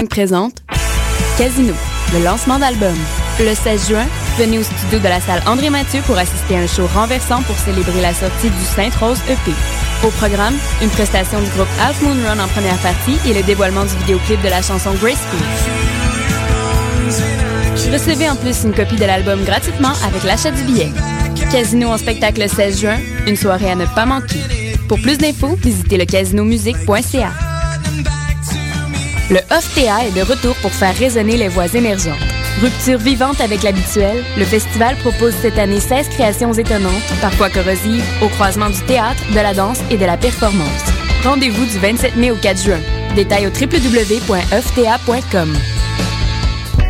1425 présente Casino, le lancement d'album. Le 16 juin, venez au studio de la salle André Mathieu pour assister à un show renversant pour célébrer la sortie du Sainte-Rose EP. Au programme, une prestation du groupe Half Moon Run en première partie et le dévoilement du vidéoclip de la chanson Graceful. Recevez en plus une copie de l'album gratuitement avec l'achat du billet. Casino en spectacle le 16 juin, une soirée à ne pas manquer. Pour plus d'infos, visitez le casinomusique.ca. Le OFTA est de retour pour faire résonner les voix émergentes. Rupture vivante avec l'habituel, le festival propose cette année 16 créations étonnantes, parfois corrosives, au croisement du théâtre, de la danse et de la performance. Rendez-vous du 27 mai au 4 juin. Détails au www.ofta.com.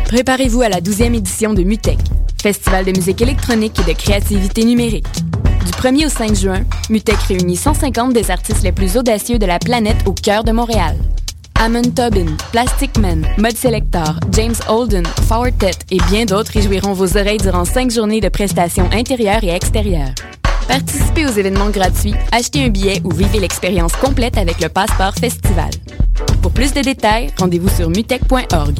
Préparez-vous à la 12e édition de MUTEC, Festival de musique électronique et de créativité numérique. Du 1er au 5 juin, MUTEC réunit 150 des artistes les plus audacieux de la planète au cœur de Montréal. Amon Tobin, Plastic Man, Mud Selector, James Holden, Fortet et bien d'autres réjouiront vos oreilles durant cinq journées de prestations intérieures et extérieures. Participez aux événements gratuits, achetez un billet ou vivez l'expérience complète avec le Passeport Festival. Pour plus de détails, rendez-vous sur mutech.org.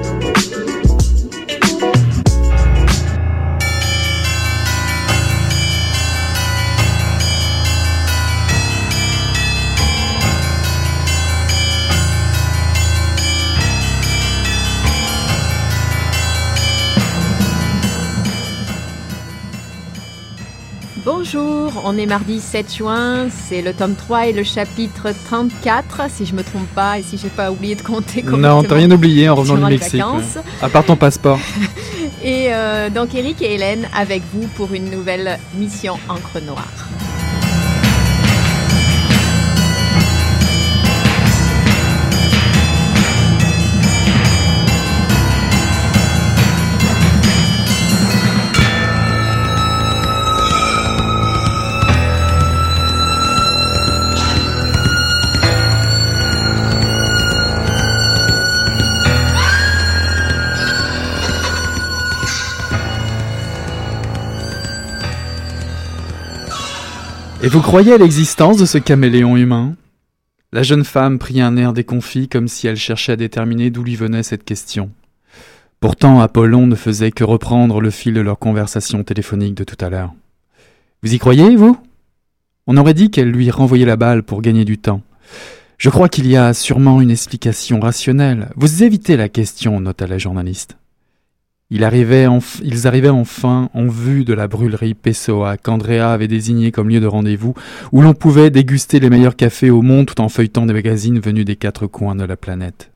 On est mardi 7 juin, c'est le tome 3 et le chapitre 34, si je me trompe pas et si j'ai pas oublié de compter Non, t'as rien oublié en revenant du Mexique. À part ton passeport. Et euh, donc Eric et Hélène avec vous pour une nouvelle mission Encre Noire. Et vous croyez à l'existence de ce caméléon humain? La jeune femme prit un air déconfit comme si elle cherchait à déterminer d'où lui venait cette question. Pourtant, Apollon ne faisait que reprendre le fil de leur conversation téléphonique de tout à l'heure. Vous y croyez, vous? On aurait dit qu'elle lui renvoyait la balle pour gagner du temps. Je crois qu'il y a sûrement une explication rationnelle. Vous évitez la question, nota la journaliste. Il arrivait enf- ils arrivaient enfin en vue de la brûlerie Pessoa qu'Andrea avait désignée comme lieu de rendez-vous où l'on pouvait déguster les meilleurs cafés au monde tout en feuilletant des magazines venus des quatre coins de la planète.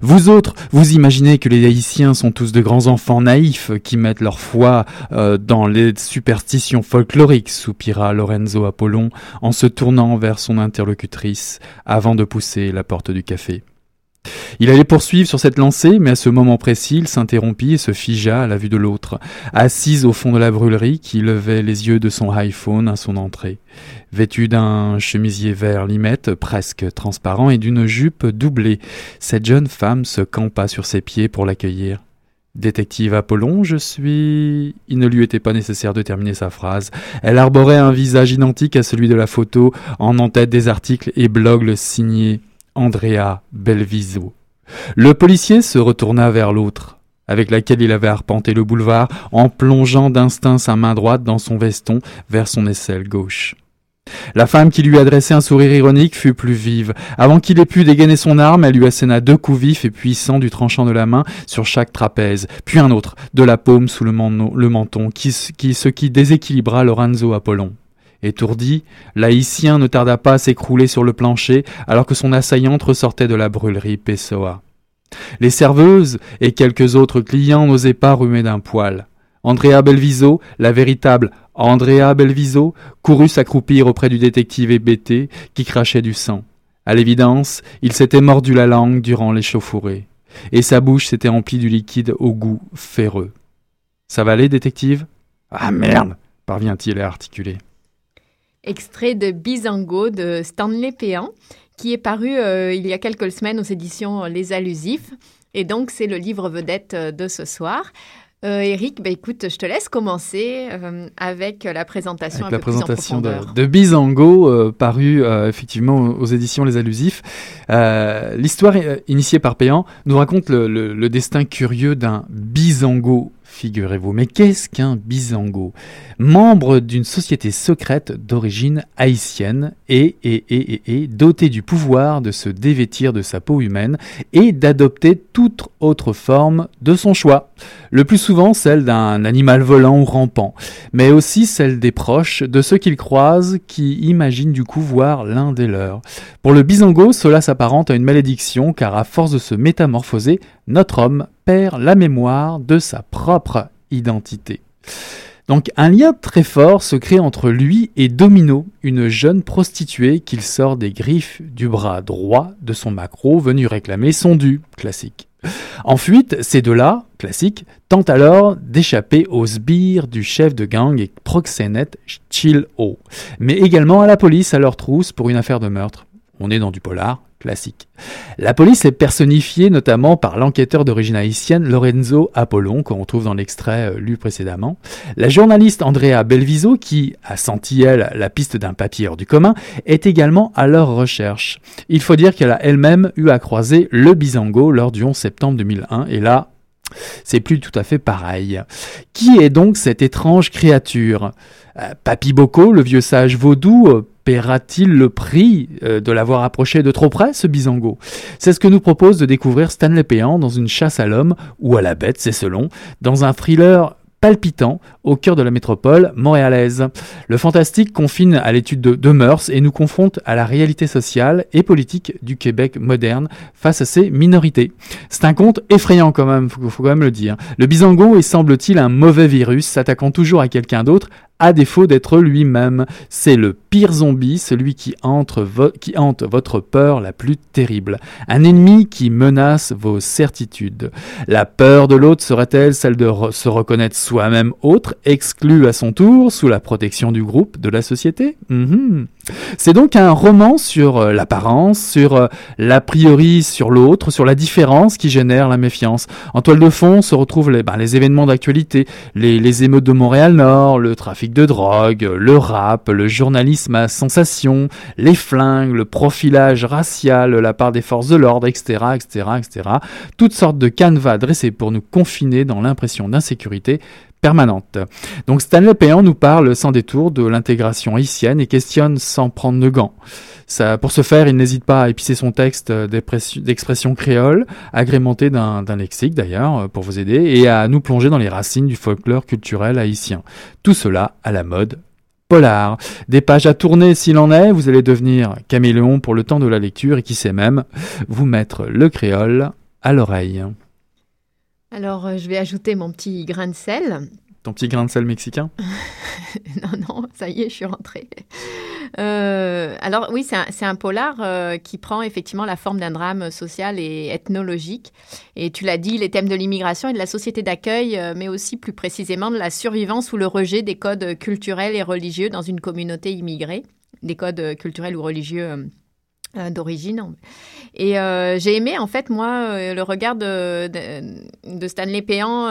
Vous autres, vous imaginez que les Haïtiens sont tous de grands enfants naïfs qui mettent leur foi euh, dans les superstitions folkloriques, soupira Lorenzo Apollon en se tournant vers son interlocutrice avant de pousser la porte du café. Il allait poursuivre sur cette lancée, mais à ce moment précis, il s'interrompit et se figea à la vue de l'autre, assise au fond de la brûlerie, qui levait les yeux de son iPhone à son entrée. Vêtue d'un chemisier vert limette, presque transparent, et d'une jupe doublée, cette jeune femme se campa sur ses pieds pour l'accueillir. Détective Apollon, je suis. Il ne lui était pas nécessaire de terminer sa phrase. Elle arborait un visage identique à celui de la photo, en en-tête des articles et blogs signés Andrea Belviso. Le policier se retourna vers l'autre, avec laquelle il avait arpenté le boulevard, en plongeant d'instinct sa main droite dans son veston vers son aisselle gauche. La femme qui lui adressait un sourire ironique fut plus vive. Avant qu'il ait pu dégainer son arme, elle lui asséna deux coups vifs et puissants du tranchant de la main sur chaque trapèze, puis un autre, de la paume sous le, menton, qui, qui- ce qui déséquilibra Lorenzo Apollon. Étourdi, l'haïtien ne tarda pas à s'écrouler sur le plancher alors que son assaillante ressortait de la brûlerie Pessoa. Les serveuses et quelques autres clients n'osaient pas remuer d'un poil. Andrea Belviso, la véritable Andrea Belviso, courut s'accroupir auprès du détective hébété qui crachait du sang. À l'évidence, il s'était mordu la langue durant l'échauffourée, et sa bouche s'était emplie du liquide au goût ferreux. Ça va aller, détective? Ah merde parvient-il à articuler. Extrait de Bizango de Stanley Péan, qui est paru il y a quelques semaines aux éditions Les Allusifs. Et donc, c'est le livre vedette de ce soir. Euh, Eric, bah, écoute, je te laisse commencer euh, avec la présentation. la présentation de, de, Bizango, euh, paru euh, effectivement aux, éditions Les Allusifs. L'histoire initiée par Péan nous raconte le, le, le destin curieux d'un Bizango figurez-vous. Mais qu'est-ce qu'un Bizango? Membre d'une société secrète d'origine haïtienne et, et, et, doté du pouvoir de se dévêtir de sa peau humaine et d'adopter toute autre forme de son choix. Le plus souvent celle d'un animal volant ou rampant, mais aussi celle des proches, de ceux qu'il croise, qui imaginent du coup voir l'un des leurs. Pour le Bizango, cela s'apparente à une malédiction car à force de se métamorphoser, notre homme perd la mémoire de sa propre identité. Donc un lien très fort se crée entre lui et Domino, une jeune prostituée qu'il sort des griffes du bras droit de son macro venu réclamer son dû, classique. En fuite, ces deux-là, classiques, tentent alors d'échapper aux sbires du chef de gang et proxénète Chill O, mais également à la police à leur trousse pour une affaire de meurtre. On est dans du polar, classique. La police est personnifiée notamment par l'enquêteur d'origine haïtienne Lorenzo Apollon, qu'on trouve dans l'extrait euh, lu précédemment, la journaliste Andrea Belviso, qui a senti, elle, la piste d'un papier hors du commun, est également à leur recherche. Il faut dire qu'elle a elle-même eu à croiser le Bizango lors du 11 septembre 2001, et là, c'est plus tout à fait pareil. Qui est donc cette étrange créature? Euh, Papy Boko, le vieux sage vaudou, euh, paiera-t-il le prix euh, de l'avoir approché de trop près, ce bisango C'est ce que nous propose de découvrir Stanley Péan dans une chasse à l'homme ou à la bête, c'est selon, dans un thriller palpitant au cœur de la métropole montréalaise. Le fantastique confine à l'étude de, mœurs et nous confronte à la réalité sociale et politique du Québec moderne face à ses minorités. C'est un conte effrayant quand même, faut, faut quand même le dire. Le bisango est semble-t-il un mauvais virus s'attaquant toujours à quelqu'un d'autre à défaut d'être lui-même. C'est le pire zombie, celui qui, qui hante votre peur la plus terrible. Un ennemi qui menace vos certitudes. La peur de l'autre serait-elle celle de se reconnaître soi-même autre, exclu à son tour, sous la protection du groupe, de la société? Mhm. C'est donc un roman sur euh, l'apparence, sur euh, l'a priori sur l'autre, sur la différence qui génère la méfiance. En toile de fond se retrouvent les, ben, événements d'actualité, les, les émeutes de Montréal-Nord, le trafic de drogue, le rap, le journalisme à sensation, les flingues, le profilage racial, la part des forces de l'ordre, etc., etc., etc. Toutes sortes de canevas dressés pour nous confiner dans l'impression d'insécurité permanente. Donc Stanley Péan nous parle sans détour de l'intégration haïtienne et questionne sans prendre de gants. Pour ce faire, il n'hésite pas à épicer son texte d'expression créole, agrémenté d'un lexique d'ailleurs, pour vous aider, et à nous plonger dans les racines du folklore culturel haïtien. Tout cela à la mode polar. Des pages à tourner s'il en est, vous allez devenir caméléon pour le temps de la lecture et qui sait même vous mettre le créole à l'oreille. Alors, euh, je vais ajouter mon petit grain de sel. Ton petit grain de sel mexicain? Non, non, ça y est, je suis rentrée. Euh, alors oui, c'est un, polar euh, qui prend effectivement la forme d'un drame social et ethnologique. Et tu l'as dit, les thèmes de l'immigration et de la société d'accueil, mais aussi plus précisément de la survivance ou le rejet des codes culturels et religieux dans une communauté immigrée, des codes culturels ou religieux d'origine. Et euh, j'ai aimé, en fait, moi, euh, le regard de, de, Stanley Péan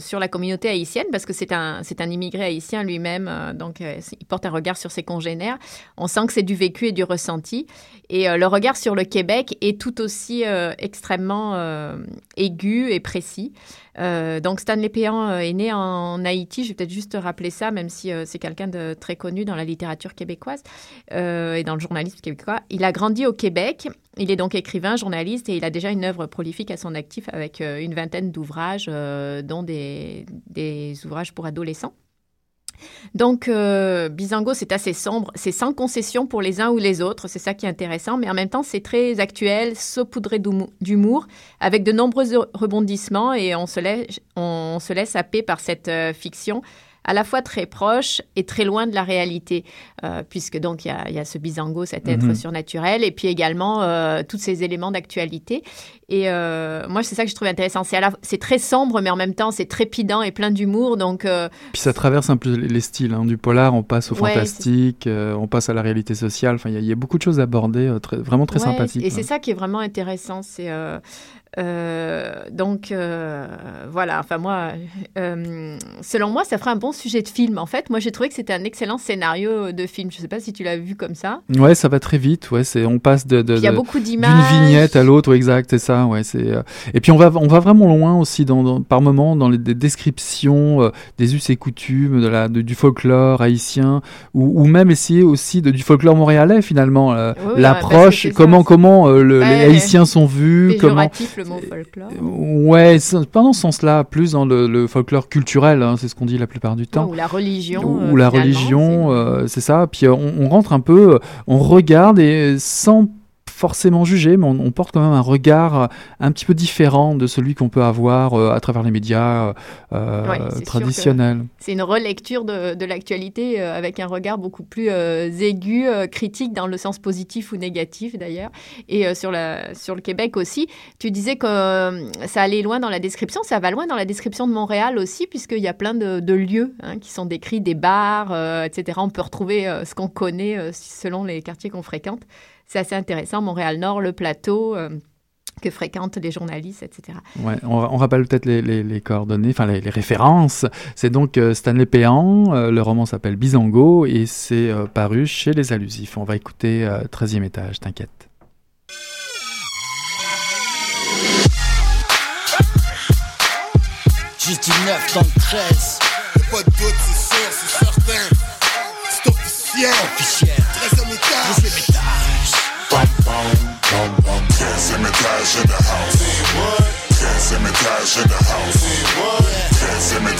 sur la communauté haïtienne, parce que c'est un, c'est un immigré haïtien lui-même, donc il porte un regard sur ses congénères. On sent que c'est du vécu et du ressenti. Et le regard sur le Québec est tout aussi extrêmement aigu et précis. Euh, donc Stanley Péan euh, est né en, Haïti, je vais peut-être juste rappeler ça, même si euh, c'est quelqu'un de très connu dans la littérature québécoise et dans le journalisme québécois. Il a grandi au Québec, il est donc écrivain, journaliste et il a déjà une œuvre prolifique à son actif avec une vingtaine d'ouvrages, dont des, ouvrages pour adolescents. Donc, euh, Bizango, c'est assez sombre. C'est sans concession pour les uns ou les autres. C'est ça qui est intéressant. Mais en même temps, c'est très actuel, saupoudré d'humour, avec de nombreux rebondissements. Et on se laisse, happer par cette euh, fiction à la fois très proche et très loin de la réalité, euh, puisque donc il y, a, ce bisango, cet être mhm. surnaturel, et puis également euh, tous ces éléments d'actualité. Et euh, moi, c'est ça que je trouve intéressant. C'est très sombre, mais en même temps, c'est trépidant et plein d'humour. Donc, puis ça traverse un peu les styles. Hein. Du polar, on passe au fantastique, on passe à la réalité sociale. Enfin, il y, a beaucoup de choses à aborder, très, vraiment très sympathiques. Et c'est ça qui est vraiment intéressant. C'est euh, donc euh, voilà, enfin moi, euh, selon moi, ça ferait un bon sujet de film. En fait, moi j'ai trouvé que c'était un excellent scénario de film. Je sais pas si tu l'as vu comme ça. Ouais, ça va très vite. Ouais, c'est on passe de, de, d'une vignette à l'autre. exact, c'est ça. Ouais, c'est et puis on va on va vraiment loin aussi dans, par moment dans les descriptions des us et coutumes de la du folklore haïtien ou, ou, même essayer aussi de, du folklore montréalais finalement. L'approche, comment comment les Haïtiens sont vus, comment le mot folklore Ouais, pas dans ce sens-là, plus dans le, folklore culturel, hein, c'est ce qu'on dit la plupart du temps. ou la religion. Ou, la religion, euh, c'est ça. Puis on, on, rentre un peu, on regarde et sans forcément jugé, mais on, porte quand même un regard un petit peu différent de celui qu'on peut avoir euh, à travers les médias euh, traditionnels. C'est une relecture de, l'actualité euh, avec un regard beaucoup plus aigu, critique dans le sens positif ou négatif d'ailleurs. Et sur, la, sur le Québec aussi, tu disais que ça allait loin dans la description, ça va loin dans la description de Montréal aussi, puisqu'il y a plein de, lieux hein, qui sont décrits, des bars, etc. On peut retrouver ce qu'on connaît selon les quartiers qu'on fréquente c'est assez intéressant. Montréal-Nord, le plateau. Euh, que fréquentent les journalistes, etc. Ouais, on, rappelle peut-être les, coordonnées, enfin les, références. C'est donc euh, Stanley Péan, euh, le roman s'appelle Bizango et c'est paru chez Les Allusifs. On va écouter 13e étage, t'inquiète. Juste 19 dans le 13. pas de doute, c'est sûr, c'est certain. C'est officiel. Officiel. 13e étage. 13e étage. Bum bum bum bum. Can't see me dash in the house. Can't see me dash in the house.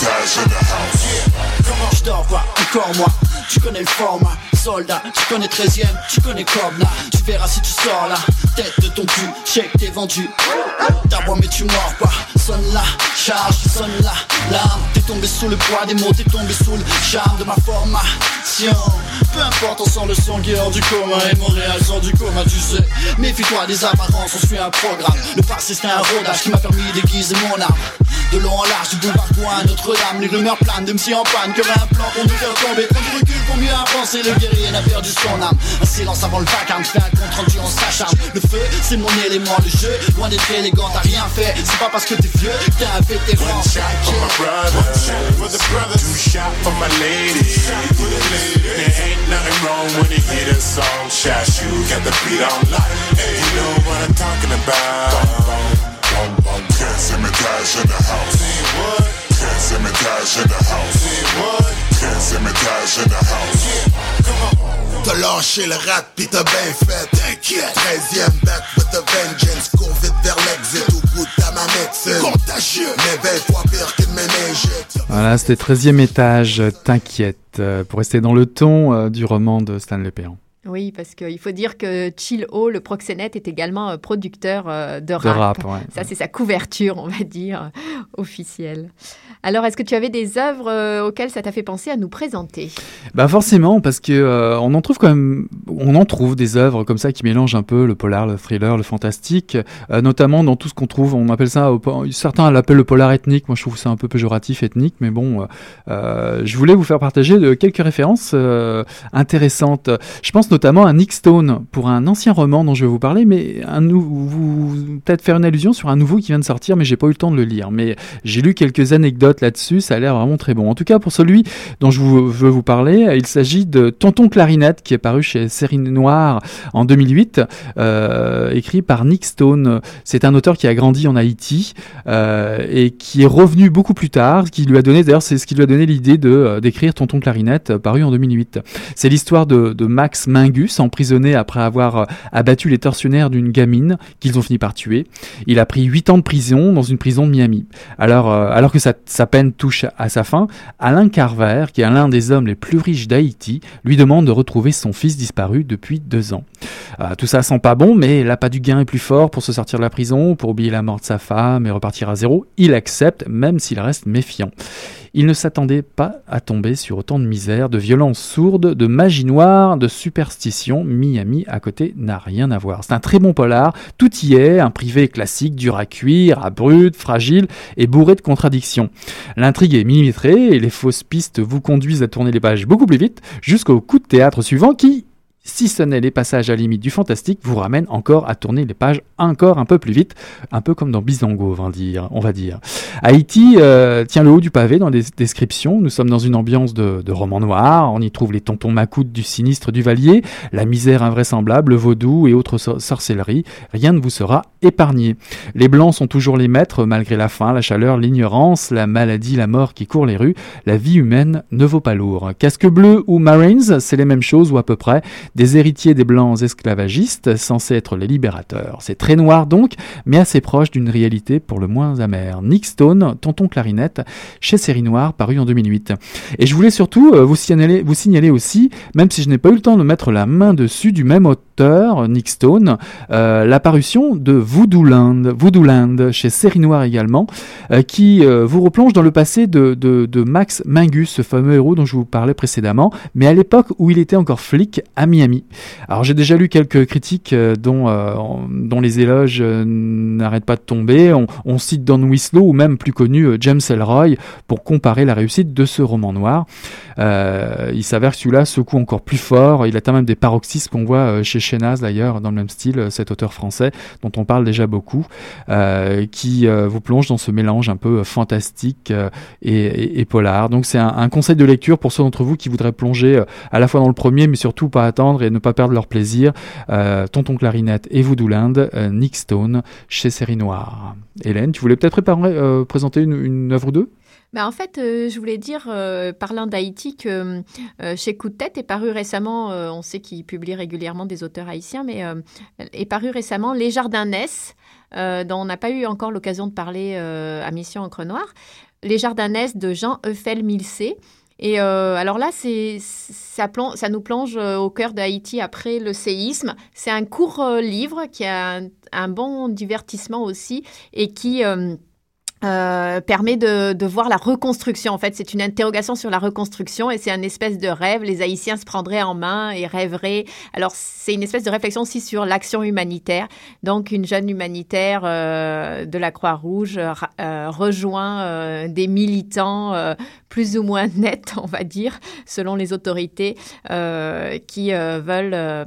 Dash in the house. Je dors pas, encore moi, tu connais le format. Soldat Tu connais 13ème, tu connais Cobna Tu verras si tu sors là. Tête de ton cul, check t'es vendu. T'as bois mais tu mords pas Sonne là, charge, sonne là. L'arme, t'es tombé sous le poids des mots T'es tombé sous le charme de ma formation. Peu importe, on sent le son qui est hors du coma Et Montréal sort du coma, tu sais. Méfie-toi des apparences, on suit un programme. Le passé c'est un rodage qui m'a permis d'aiguiser mon âme. De long en large, du boulevard à Notre-Dame. Les rumeurs planent de MC en panne, que un plan pour nous faire tomber. Prends du recul pour mieux avancer, le guerrier n'a perdu son âme. Un silence avant le vacarme, fais un compte rendu, on s'acharne. Le feu, c'est mon élément, le jeu, loin d'être élégant, t'as rien fait. C'est pas parce que t'es vieux, t'es un vétéran. One shot for my brother, for the Two shot for my lady There ain't nothing wrong when you hear the song. Shot you, got the beat on lock. You know what I'm talking about Can't me dash in the house. Can't me dash in the house. Can't me dash in the house. T'as lâché le rat pis t'as bien fait. T'inquiète. 13ème back with the vengeance Cours vite vers l'exit. Au bout de ta médecine Contagieux Mais belle fois pire qu'une méningite. Voilà c'était 13ème étage T'inquiète. Euh, Pour rester dans le ton euh, du roman de Stanley Péan oui, parce qu'il faut dire que Chill O, le proxénète, est également euh, producteur euh, de rap. Ça, c'est sa couverture, on va dire, officielle. Alors, est-ce que tu avais des œuvres euh, auxquelles ça t'a fait penser à nous présenter? Bah forcément, parce que on en trouve quand même, on en trouve des œuvres comme ça qui mélangent un peu le polar, le thriller, le fantastique, notamment dans tout ce qu'on trouve. On appelle ça, certains l'appellent le polar ethnique. Moi, je trouve ça un peu péjoratif ethnique, mais bon, je voulais vous faire partager quelques références intéressantes. Je pense notamment à Nick Stone pour un ancien roman dont je vais vous parler, mais un vous peut-être faire une allusion sur un nouveau qui vient de sortir, mais j'ai pas eu le temps de le lire. Mais j'ai lu quelques anecdotes là-dessus, ça a l'air vraiment très bon. En tout cas, pour celui dont je veux vous parler, il s'agit de Tonton Clarinette qui est paru chez Série Noire en 2008, euh, écrit par Nick Stone. C'est un auteur qui a grandi en Haïti euh, et qui est revenu beaucoup plus tard, qui lui a donné d'ailleurs c'est ce qui lui a donné l'idée de euh, d'écrire Tonton Clarinette, paru en 2008. C'est l'histoire de, de Max Mingus, emprisonné après avoir euh, abattu les tortionnaires d'une gamine qu'ils ont fini par tuer. Il a pris 8 ans de prison dans une prison de Miami. Alors, euh, alors que sa, peine touche à sa fin, Alain Carver, qui est l'un des hommes les plus riches d'Haïti, lui demande de retrouver son fils disparu depuis deux ans. Euh, tout ça sent pas bon, mais l'appât du gain est plus fort pour se sortir de la prison, pour oublier la mort de sa femme et repartir à zéro. Il accepte, même s'il reste méfiant. Il ne s'attendait pas à tomber sur autant de misère, de violence sourde, de magie noire, de superstition. Miami à côté n'a rien à voir. C'est un très bon polar, tout y est, un privé classique, dur à cuire, abrupt, fragile et bourré de contradictions. L'intrigue est millimétrée et les fausses pistes vous conduisent à tourner les pages beaucoup plus vite jusqu'au coup de théâtre suivant qui, si ce n'est les passages à limite du fantastique, vous ramène encore à tourner les pages encore un peu plus vite, un peu comme dans Bizango, on va dire. Haïti euh, tient le haut du pavé dans les descriptions. Nous sommes dans une ambiance de, roman noir. On y trouve les tontons macoutes du sinistre Duvalier, la misère invraisemblable, le vaudou et autres sorcelleries. Rien ne vous sera épargné. Les blancs sont toujours les maîtres malgré la faim, la chaleur, l'ignorance, la maladie, la mort qui court les rues. La vie humaine ne vaut pas lourd. Casque bleu ou Marines, c'est les mêmes choses ou à peu près des héritiers des Blancs esclavagistes, censés être les libérateurs. C'est très noir donc, mais assez proche d'une réalité pour le moins amère. Nick Stone, Tonton Clarinette, chez Série Noire, paru en 2008. Et je voulais surtout euh, vous signaler, vous signaler aussi, même si je n'ai pas eu le temps de mettre la main dessus, du même auteur, Nick Stone, euh, l'apparition de Voodoo Land, chez Série Noire également, euh, qui vous replonge dans le passé de, de, Max Mingus, ce fameux héros dont je vous parlais précédemment, mais à l'époque où il était encore flic à Alors j'ai déjà lu quelques critiques euh, dont, euh, dont les éloges euh, n'arrêtent pas de tomber. On, cite Don Winslow ou même plus connu James Elroy pour comparer la réussite de ce roman noir. il s'avère que celui-là secoue encore plus fort. Il a même des paroxysmes qu'on voit chez Chénaz d'ailleurs dans le même style, cet auteur français dont on parle déjà beaucoup, qui vous plonge dans ce mélange un peu fantastique et, polar. Donc c'est un, conseil de lecture pour ceux d'entre vous qui voudraient plonger à la fois dans le premier mais surtout pas attendre et ne pas perdre leur plaisir. Euh, Tonton Clarinette et Voodooland, euh, Nick Stone chez Série Noire. Hélène, tu voulais peut-être euh, présenter une, œuvre ou deux? Bah, en fait, je voulais dire, parlant d'Haïti, que chez Coup de tête est paru récemment, on sait qu'il publie régulièrement des auteurs haïtiens, mais est paru récemment Les Jardins naissent, dont on n'a pas eu encore l'occasion de parler à Mission Encre Noire. Les Jardins naissent de Jean Eufel Milcé. Et euh, alors là, ça, nous plonge euh, au cœur d'Haïti après le séisme. C'est un court euh, livre qui a un, bon divertissement aussi et qui... Permet de, voir la reconstruction. En fait, c'est une interrogation sur la reconstruction et c'est un espèce de rêve. Les Haïtiens se prendraient en main et rêveraient. Alors, c'est une espèce de réflexion aussi sur l'action humanitaire. Donc, une jeune humanitaire de la Croix-Rouge rejoint des militants plus ou moins nets, on va dire, selon les autorités, qui veulent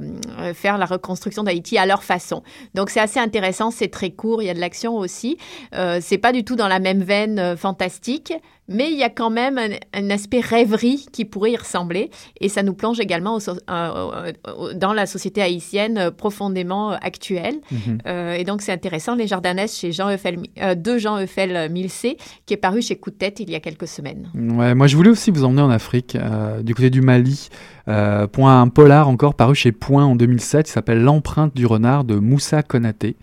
faire la reconstruction d'Haïti à leur façon. Donc, c'est assez intéressant. C'est très court. Il y a de l'action aussi. c'est pas du tout dans dans la même veine euh, fantastique, mais il y a quand même un, aspect rêverie qui pourrait y ressembler. Et ça nous plonge également dans la société haïtienne profondément actuelle. Mhm. Euh, et donc, c'est intéressant, Les Jardinesses chez Jean Eufel, euh, de Jean Eufel Milcé, qui est paru chez Coup de tête il y a quelques semaines. Ouais, moi, je voulais aussi vous emmener en Afrique, du côté du Mali. Euh, point un polar encore paru chez Point en 2007, il s'appelle L'empreinte du renard de Moussa Konaté.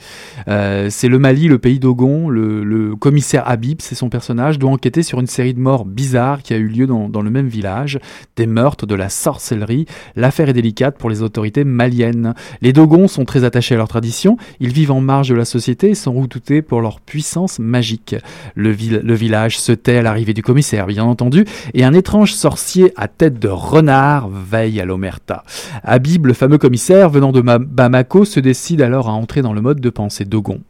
Euh, c'est le Mali, le pays d'Ogon, le, commissaire Habib, c'est son personnage, doit enquêter sur une série de morts bizarres qui a eu lieu dans, le même village, des meurtres, de la sorcellerie. L'affaire est délicate pour les autorités maliennes. Les Dogons sont très attachés à leur tradition, ils vivent en marge de la société et sont redoutés pour leur puissance magique. Le, le village se tait à l'arrivée du commissaire, bien entendu, et un étrange sorcier à tête de renard veille à l'Omerta. Habib, le fameux commissaire venant de Bamako, se décide alors à entrer dans le mode de pensée Dogon.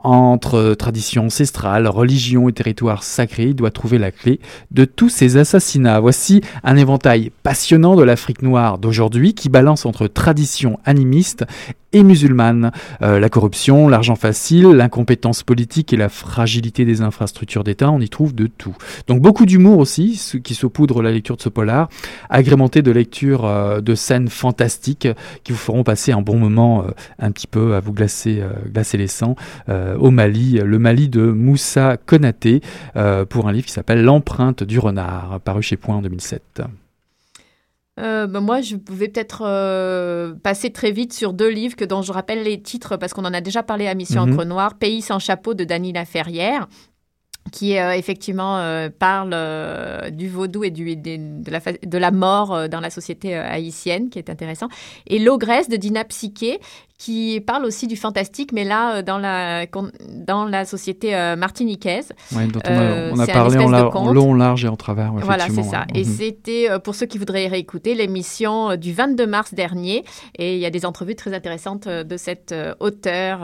Entre tradition ancestrale, religion et territoire sacré, il doit trouver la clé de tous ces assassinats. Voici un éventail passionnant de l'Afrique noire d'aujourd'hui qui balance entre tradition animiste et musulmane. Euh, la corruption, l'argent facile, l'incompétence politique et la fragilité des infrastructures d'État, on y trouve de tout. Donc beaucoup d'humour aussi, ce qui saupoudre la lecture de ce polar, agrémenté de lectures euh, de scènes fantastiques qui vous feront passer un bon moment euh, un petit peu à vous glacer, glacer les sangs au Mali, le Mali de Moussa Konaté, pour un livre qui s'appelle L'empreinte du renard, paru chez Point en 2007. Euh, ben moi, je pouvais peut-être euh, passer très vite sur deux livres que, dont je rappelle les titres parce qu'on en a déjà parlé à Mission mm Encre Noire. Pays sans chapeau de Dany Laferrière. Qui euh, effectivement euh, parle euh, du vaudou et du, de, la, de, la, mort dans la société haïtienne, qui est intéressant. Et L'Ogresse de Dina Psyché, qui parle aussi du fantastique, mais là, dans la, dans la société martiniquaise. Oui, dont on a, on a parlé en, long, large et en travers. Voilà, c'est ça. Et mhm. c'était, pour ceux qui voudraient réécouter, l'émission du 22 mars dernier. Et il y a des entrevues très intéressantes de cet auteur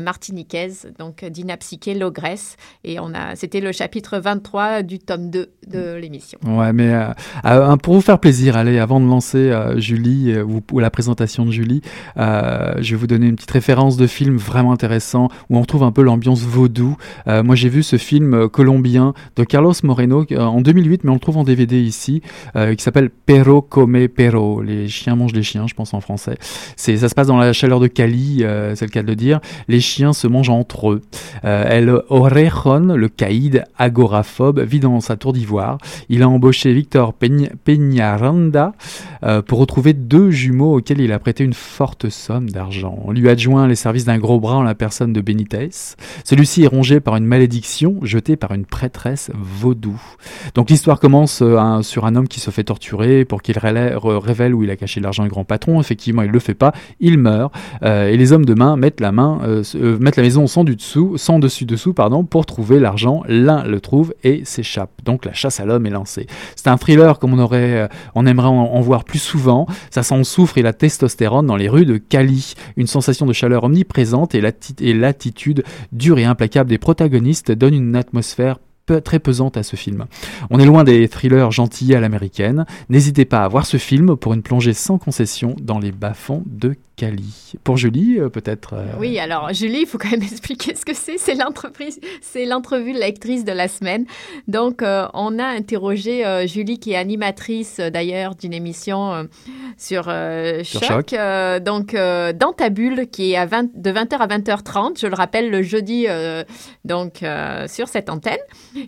martiniquaise, donc Dina Psyché, l'ogresse. Et on a, c'était le chapitre 23 du tome 2 de l'émission. Ouais, mais euh, euh, pour vous faire plaisir, allez, avant de lancer euh, Julie ou, la présentation de Julie, je vais vous donner une petite référence de film vraiment intéressant où on retrouve un peu l'ambiance vaudou. moi, j'ai vu ce film colombien de Carlos Moreno en 2008, mais on le trouve en DVD ici, qui s'appelle Perro come perro. Les chiens mangent les chiens, je pense en français. C'est, ça se passe dans la chaleur de Cali, c'est le cas de le dire les chiens se mangent entre eux. Euh, El Orejon, le caïd agoraphobe, vit dans sa tour d'ivoire. Il a embauché Victor Peñaranda euh, pour retrouver deux jumeaux auxquels il a prêté une forte somme d'argent. On lui adjoint les services d'un gros bras en la personne de Benitez. Celui-ci est rongé par une malédiction jetée par une prêtresse vaudou. Donc l'histoire commence euh, sur un homme qui se fait torturer pour qu'il révèle où il a caché l'argent du grand patron. Effectivement, il le fait pas, il meurt. et les hommes de main mettent la main euh, mettre la maison sans, du dessous, sans dessus dessous pardon, pour trouver l'argent. L'un le trouve et s'échappe. Donc la chasse à l'homme est lancée. C'est un thriller comme on aurait, euh, on aimerait en, voir plus souvent. Ça sent le soufre et la testostérone dans les rues de Cali. Une sensation de chaleur omniprésente et l'attitude dure et implacable des protagonistes donne une atmosphère très pesante à ce film. On est loin des thrillers gentils à l'américaine. N'hésitez pas à voir ce film pour une plongée sans concession dans les bas-fonds de Cali. Pour Julie, euh, peut-être. Euh, oui, alors Julie, il faut quand même expliquer ce que c'est. C'est l'entreprise, c'est l'entrevue lectrice de la semaine. Donc, euh, on a interrogé Julie, qui est animatrice d'ailleurs d'une émission sur, Choc. donc, dans ta bulle, qui est à 20, de 20h à 20h30. Je le rappelle, le jeudi, donc sur cette antenne.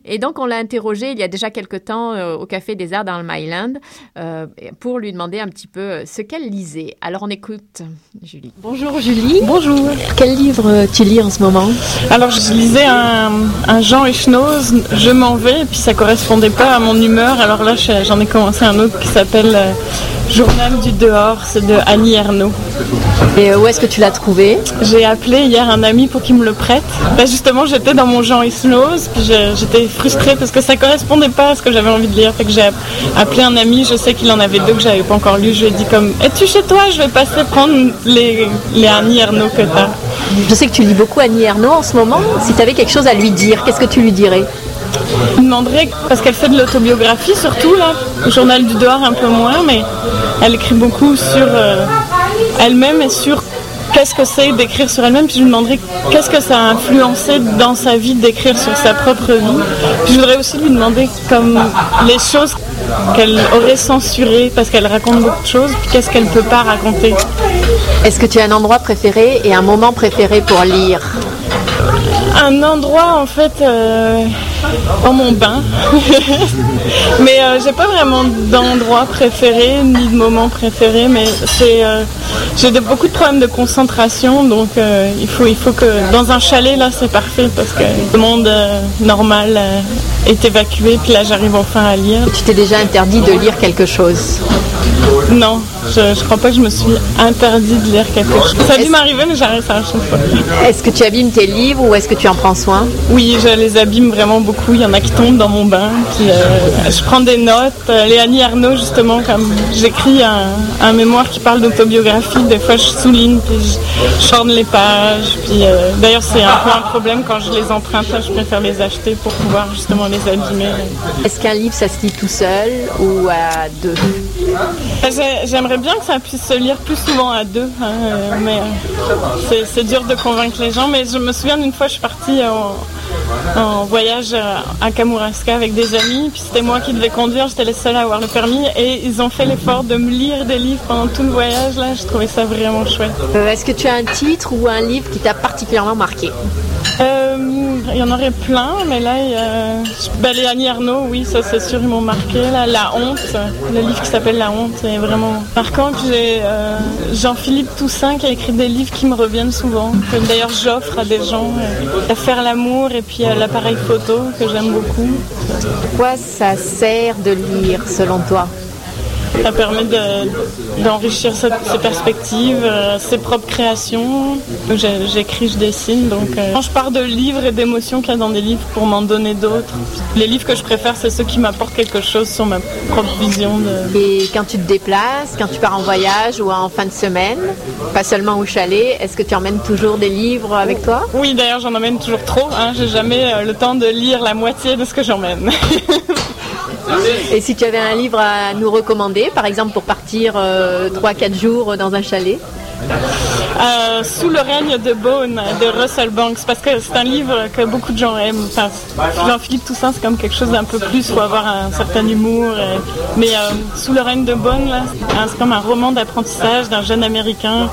Et donc, on l'a interrogé il y a déjà quelque temps au Café des Arts dans le Myland pour lui demander un petit peu ce qu'elle lisait. Alors, on écoute. Julie. Bonjour Julie. Bonjour. Quel livre tu lis en ce moment? Alors je lisais un, Jean Echnoz, Je m'en vais, et puis ça correspondait pas à mon humeur. Alors là j'en ai commencé un autre qui s'appelle euh, Journal du dehors, c'est de Annie Ernaux. Et euh, où est-ce que tu l'as trouvé? J'ai appelé hier un ami pour qu'il me le prête. Bah, justement j'étais dans mon Jean Echnoz, puis j'étais frustrée parce que ça correspondait pas à ce que j'avais envie de lire. Fait que j'ai appelé un ami, je sais qu'il en avait deux que j'avais pas encore lu. Je lui ai dit comme, es-tu chez toi? Je vais passer prendre les, les Annie Ernaux que tu as. Je sais que tu lis beaucoup Annie Ernaux en ce moment. Si tu avais quelque chose à lui dire, qu'est-ce que tu lui dirais? Je demanderais, parce qu'elle fait de l'autobiographie surtout, là, le journal du dehors un peu moins, mais elle écrit beaucoup sur euh, elle-même et sur qu'est-ce que c'est d'écrire sur elle-même, puis je lui demanderais qu'est-ce que ça a influencé dans sa vie d'écrire sur sa propre vie. je voudrais aussi lui demander comme les choses qu'elle aurait censurées parce qu'elle raconte beaucoup de choses, puis qu'est-ce qu'elle ne peut pas raconter. Est-ce que tu as un endroit préféré et un moment préféré pour lire? Un endroit en fait euh, dans mon bain. mais euh, j'ai pas vraiment d'endroit préféré ni de moment préféré, mais c'est euh, j'ai beaucoup de problèmes de concentration, donc il faut il faut que dans un chalet là c'est parfait parce que le monde normal est évacué, puis là j'arrive enfin à lire. Tu t'es déjà interdit de lire quelque chose? Non, je, ne crois pas que je me suis interdit de lire quelque chose. Ça a dû m'arriver, mais j'arrive à chaque fois. Est-ce que tu abîmes tes livres ou est-ce que tu en prends soin? Oui, je les abîme vraiment beaucoup. Il y en a qui tombent dans mon bain. Euh, je prends des notes. Euh, Léanie Arnaud, justement, comme j'écris un, mémoire qui parle d'autobiographie, des fois je souligne, puis je chorne les pages. Puis euh, d'ailleurs, c'est un peu un problème quand je les emprunte. je préfère les acheter pour pouvoir justement les abîmer. Est-ce qu'un livre, ça se lit tout seul ou à deux? J'aimerais bien que ça puisse se lire plus souvent à deux, hein, mais c'est dur de convaincre les gens. Mais je me souviens d'une fois, je suis partie en, en voyage à Kamouraska avec des amis, puis c'était moi qui devais conduire, j'étais la seule à avoir le permis, et ils ont fait l'effort de me lire des livres pendant tout le voyage, là, je trouvais ça vraiment chouette. Euh, est-ce que tu as un titre ou un livre qui t'a particulièrement marqué? Euh, il y en aurait plein, mais là, il. Ben, Arnaud, oui, ça c'est sûr, ils m'ont marqué. La honte, le livre qui s'appelle La honte est vraiment marquant. J'ai euh, Jean-Philippe Toussaint qui a écrit des livres qui me reviennent souvent, que d'ailleurs j'offre à des gens. Euh, Faire l'amour et puis euh, l'appareil photo que j'aime beaucoup. Pourquoi ça sert de lire selon toi? Ça permet de- d'enrichir ses, ses perspectives, euh, ses propres créations. J'écris, je dessine, donc euh, quand je pars de livres et d'émotions qu'il y a dans des livres pour m'en donner d'autres. Les livres que je préfère, c'est ceux qui m'apportent quelque chose sur ma propre vision. De... Et quand tu te déplaces, quand tu pars en voyage ou en fin de semaine, pas seulement au chalet, est-ce que tu emmènes toujours des livres avec toi? Oui, d'ailleurs, j'en emmène toujours trop. Hein. J'ai jamais euh, le temps de lire la moitié de ce que j'emmène. Et si tu avais un livre à nous recommander, par exemple pour partir 3-4 jours dans un chalet? Euh, Sous le règne de Bone de Russell Banks, parce que c'est un livre que beaucoup de gens aiment. Enfin, Jean-Philippe Toussaint, c'est comme quelque chose d'un peu plus, faut avoir un certain humour. et- Mais euh, Sous le règne de Bone, là, c'est comme un roman d'apprentissage d'un jeune Américain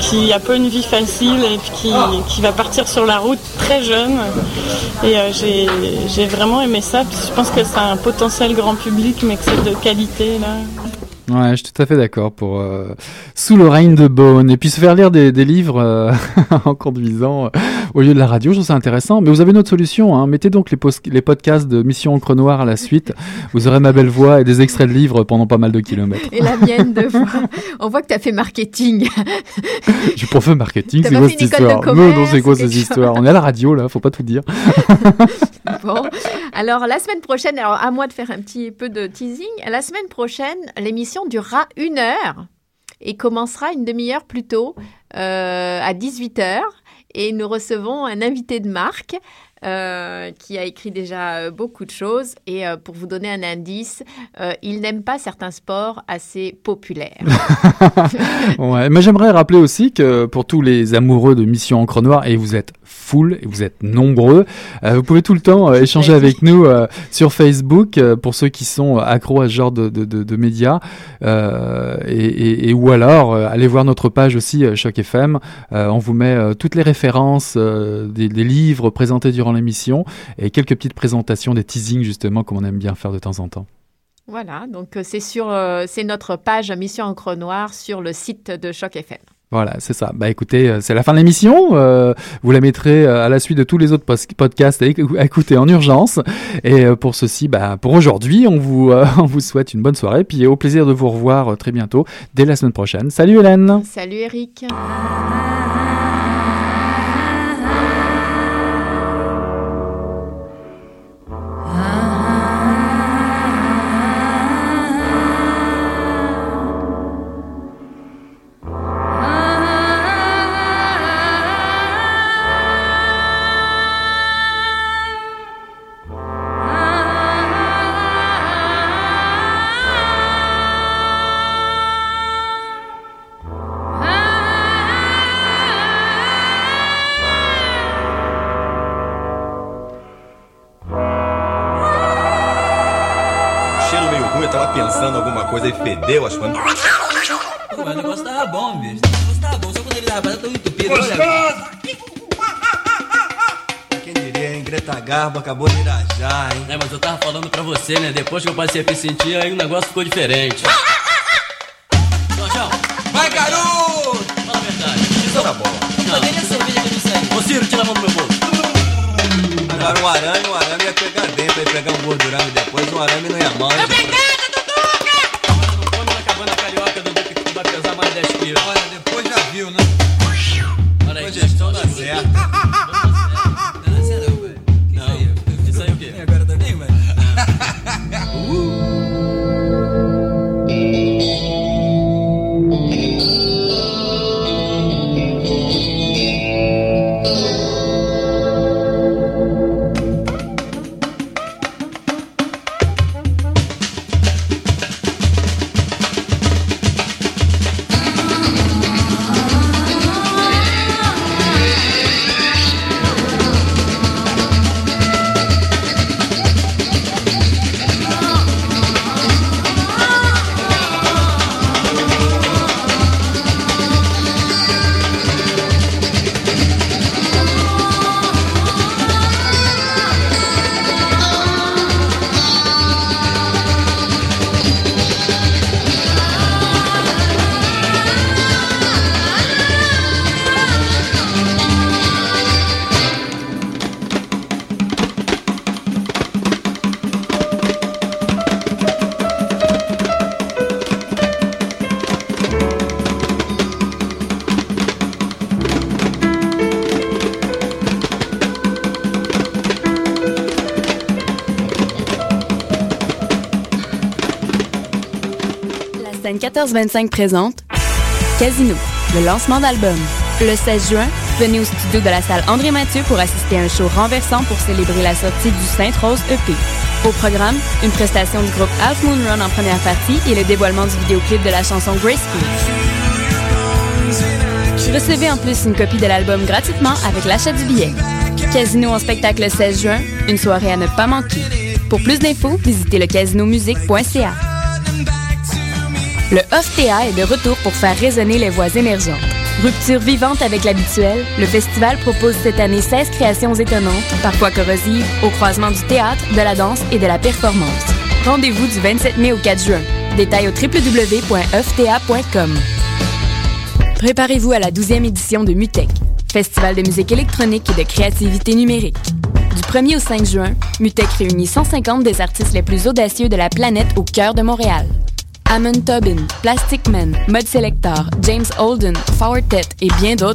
qui a pas une vie facile et qui, qui va partir sur la route très jeune. Et euh, j'ai j'ai vraiment aimé ça. Puis je pense que c'est un potentiel grand public, mais que c'est de qualité. Là. Ouais, je suis tout à fait d'accord pour euh, Sous le règne de Bone. Et puis se faire lire des, des livres euh, en conduisant euh, au lieu de la radio, je trouve ça intéressant. Mais vous avez une autre solution. Hein. Mettez donc les, podcasts de Mission Encre Noire à la suite. Vous aurez ma belle voix et des extraits de livres pendant pas mal de kilomètres. Et la mienne de voix. On voit que tu as fait marketing. Je suis prof de marketing, c'est pas quoi fait cette histoire Non, non, c'est quoi quelque histoires On est à la radio là, faut pas tout dire. Bon, alors la semaine prochaine, alors à moi de faire un petit peu de teasing. La semaine prochaine, l'émission durera une heure et commencera une demi-heure plus tôt, euh, à 18h. Et nous recevons un invité de marque euh, qui a écrit déjà euh, beaucoup de choses. Et euh, pour vous donner un indice, il n'aime pas certains sports assez populaires. Mais j'aimerais rappeler aussi que pour tous les amoureux de Mission Encre Noire, et vous êtes full, et vous êtes nombreux, euh, vous pouvez tout le temps euh, échanger avec nous euh, sur Facebook, pour ceux qui sont accros à ce genre de, de, de, de médias, et, et, et ou alors allez voir notre page aussi, Choc FM, on vous met toutes les références des, des livres présentés durant l'émission, et quelques petites présentations, des teasings justement, comme on aime bien faire de temps en temps. Voilà, donc c'est sur c'est notre page Mission Encre Noire sur le site de Choc FM. Voilà, c'est ça. Bah écoutez, euh, c'est la fin de l'émission. Euh, vous la mettrez euh, à la suite de tous les autres podcasts à éc- à écouter en urgence. Et euh, pour ceci, bah, pour aujourd'hui, on vous, on vous souhaite une bonne soirée. Puis au plaisir de vous revoir très bientôt, dès la semaine prochaine. Salut Hélène Salut Eric. Fedeu as coisas. Pô, mas o negócio tava bom, bicho. O negócio tava bom, só quando ele tava tão entupido. Olha, Quem diria, hein? Greta Garbo acabou de irajar, hein? É, mas eu tava falando pra você, né? Depois que eu passei a me sentir, aí o negócio ficou diferente. Jorjão, Vai, garoto! fala a verdade. Isso tá bom. Não. Cadê a cerveja que eu disse aí? Ô Ciro, tira a mão do meu bolso. Agora um arame, um arame ia pegar dentro, ia pegar um gordurão e depois um arame não ia mal. hein, gente? Pesar mais 1425 présente Casino, le lancement d'album. Le 16 juin, venez au studio de la salle André Mathieu pour assister à un show renversant pour célébrer la sortie du Sainte-Rose EP. Au programme, une prestation du groupe Half Moon Run en première partie et le dévoilement du vidéoclip de la chanson Graceful. Recevez en plus une copie de l'album gratuitement avec l'achat du billet. Casino en spectacle le 16 juin, une soirée à ne pas manquer. Pour plus d'infos, visitez le casinomusique.ca. Le OFTA est de retour pour faire résonner les voix émergentes. Rupture vivante avec l'habituel, le festival propose cette année 16 créations étonnantes, parfois corrosives, au croisement du théâtre, de la danse et de la performance. Rendez-vous du 27 mai au 4 juin. Détails au www.ofta.com. Préparez-vous à la 12e édition de MUTEC, festival de musique électronique et de créativité numérique. Du 1er au 5 juin, MUTEC réunit 150 des artistes les plus audacieux de la planète au cœur de Montréal. Amon Tobin, Plastic Man, Mud Selector, James Holden, Fortet et bien d'autres